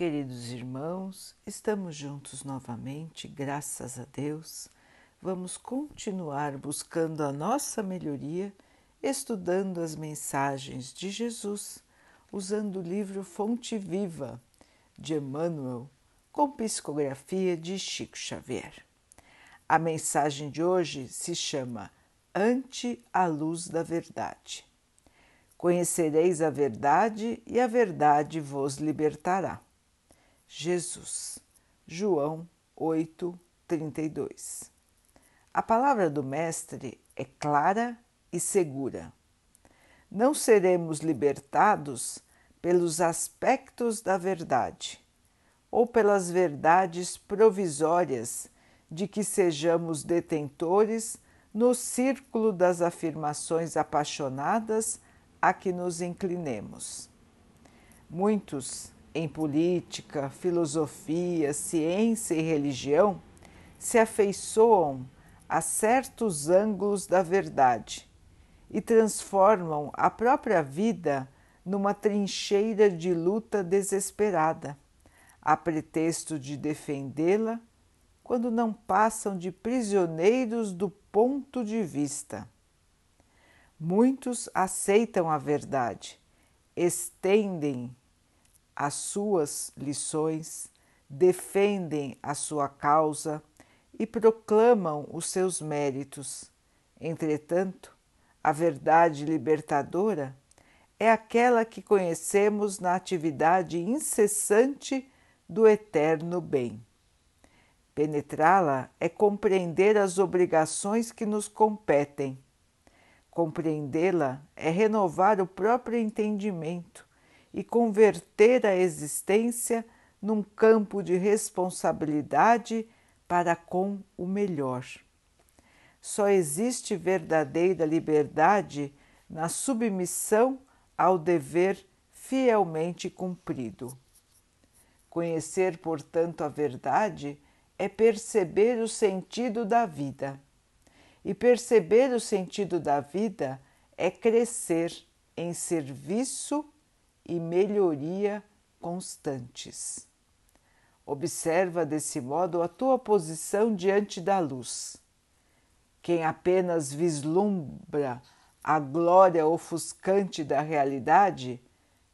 Queridos irmãos, estamos juntos novamente, graças a Deus. Vamos continuar buscando a nossa melhoria, estudando as mensagens de Jesus, usando o livro Fonte Viva de Emmanuel, com psicografia de Chico Xavier. A mensagem de hoje se chama Ante a Luz da Verdade. Conhecereis a verdade e a verdade vos libertará. Jesus, João 8, 32. A palavra do Mestre é clara e segura. Não seremos libertados pelos aspectos da verdade ou pelas verdades provisórias de que sejamos detentores no círculo das afirmações apaixonadas a que nos inclinemos. Muitos em política, filosofia, ciência e religião se afeiçoam a certos ângulos da verdade e transformam a própria vida numa trincheira de luta desesperada, a pretexto de defendê-la, quando não passam de prisioneiros do ponto de vista. Muitos aceitam a verdade, estendem as suas lições, defendem a sua causa e proclamam os seus méritos. Entretanto, a verdade libertadora é aquela que conhecemos na atividade incessante do eterno bem. Penetrá-la é compreender as obrigações que nos competem. Compreendê-la é renovar o próprio entendimento e converter a existência num campo de responsabilidade para com o melhor. Só existe verdadeira liberdade na submissão ao dever fielmente cumprido. Conhecer, portanto, a verdade é perceber o sentido da vida. E perceber o sentido da vida é crescer em serviço e melhoria constantes. Observa desse modo a tua posição diante da luz. Quem apenas vislumbra a glória ofuscante da realidade,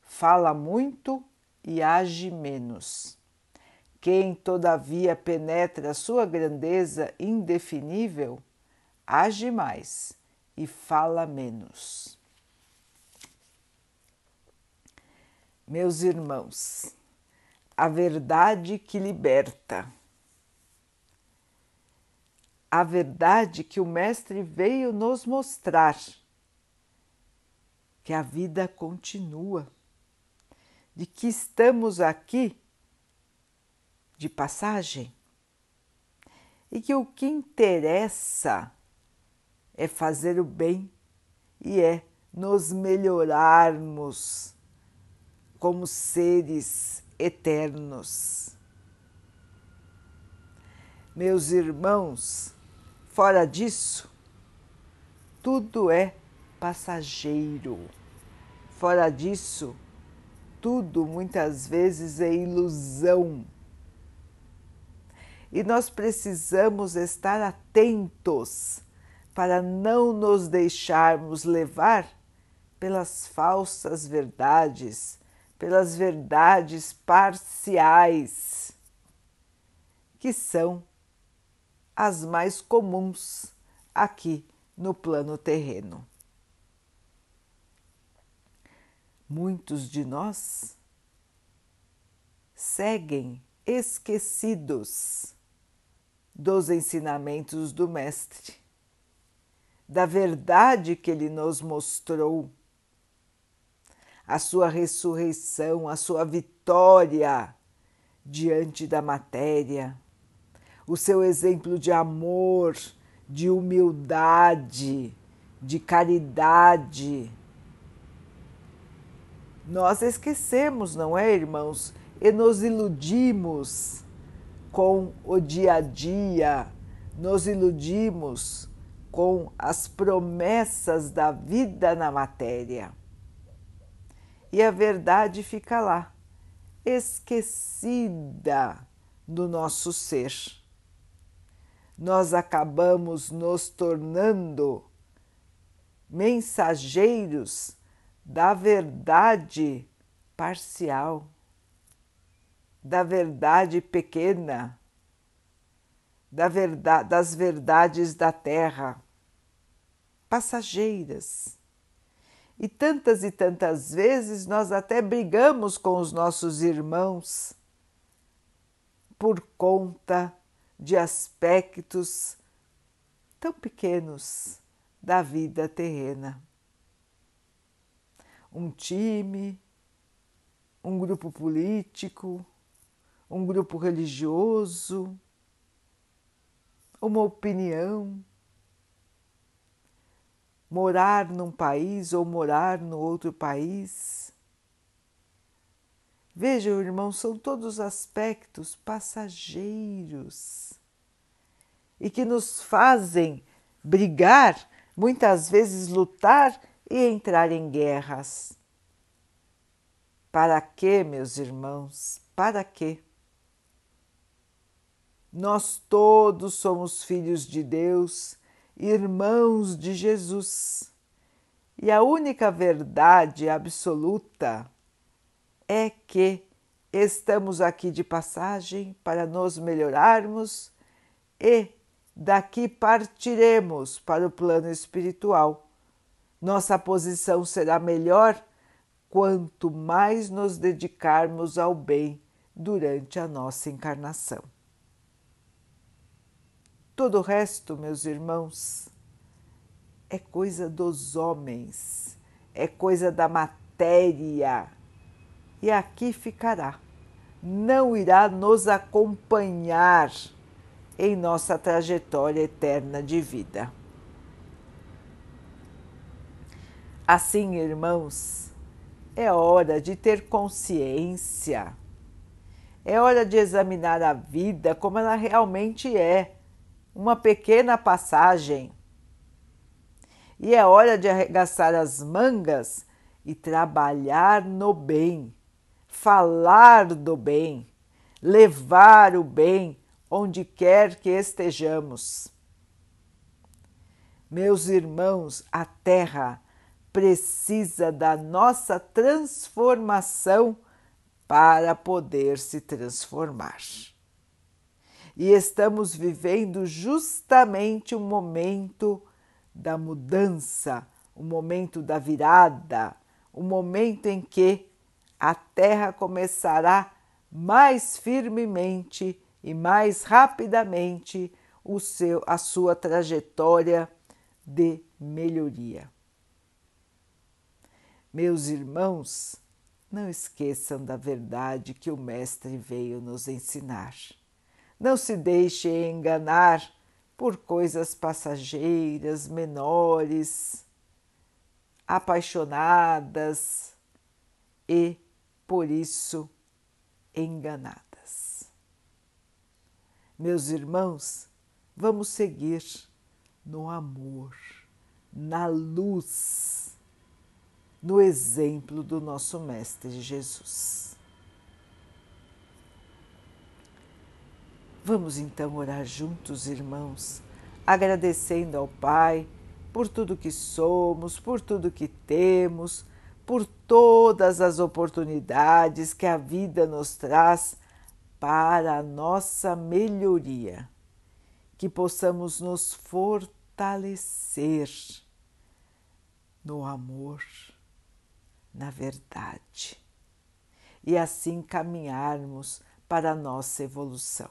fala muito e age menos. Quem, todavia, penetra a sua grandeza indefinível, age mais e fala menos. Meus irmãos, a verdade que liberta, a verdade que o Mestre veio nos mostrar, que a vida continua, de que estamos aqui de passagem e que o que interessa é fazer o bem e é nos melhorarmos como seres eternos. Meus irmãos, fora disso, tudo é passageiro. Fora disso, tudo muitas vezes é ilusão. E nós precisamos estar atentos para não nos deixarmos levar pelas falsas verdades pelas verdades parciais, que são as mais comuns aqui no plano terreno. Muitos de nós seguem esquecidos dos ensinamentos do Mestre, da verdade que ele nos mostrou a sua ressurreição, a sua vitória diante da matéria, o seu exemplo de amor, de humildade, de caridade. Nós esquecemos, não é, irmãos? E nos iludimos com o dia a dia, nos iludimos com as promessas da vida na matéria e a verdade fica lá, esquecida no nosso ser. Nós acabamos nos tornando mensageiros da verdade parcial, da verdade pequena, da verdade, das verdades da terra, passageiras. E tantas e tantas vezes nós até brigamos com os nossos irmãos por conta de aspectos tão pequenos da vida terrena. Um time, um grupo político, um grupo religioso, uma opinião morar num país ou morar no outro país. Vejam, irmãos, são todos aspectos passageiros e que nos fazem brigar, muitas vezes lutar e entrar em guerras. Para quê, meus irmãos? Para quê? Nós todos somos filhos de Deus irmãos de Jesus. E a única verdade absoluta é que estamos aqui de passagem para nos melhorarmos e daqui partiremos para o plano espiritual. Nossa posição será melhor quanto mais nos dedicarmos ao bem durante a nossa encarnação. Todo o resto, meus irmãos, é coisa dos homens, é coisa da matéria. E aqui ficará. Não irá nos acompanhar em nossa trajetória eterna de vida. Assim, irmãos, é hora de ter consciência. É hora de examinar a vida como ela realmente é uma pequena passagem. E é hora de arregaçar as mangas e trabalhar no bem, falar do bem, levar o bem onde quer que estejamos. Meus irmãos, a Terra precisa da nossa transformação para poder se transformar e estamos vivendo justamente o momento da mudança, o momento da virada, o momento em que a Terra começará mais firmemente e mais rapidamente o seu, a sua trajetória de melhoria. Meus irmãos, não esqueçam da verdade que o Mestre veio nos ensinar. Não se deixe enganar por coisas passageiras, menores, apaixonadas e, por isso, enganadas. Meus irmãos, vamos seguir no amor, na luz, no exemplo do nosso Mestre Jesus. Vamos então orar juntos, irmãos, agradecendo ao Pai por tudo que somos, por tudo que temos, por todas as oportunidades que a vida nos traz para a nossa melhoria. Que possamos nos fortalecer no amor, na verdade, e assim caminharmos para a nossa evolução.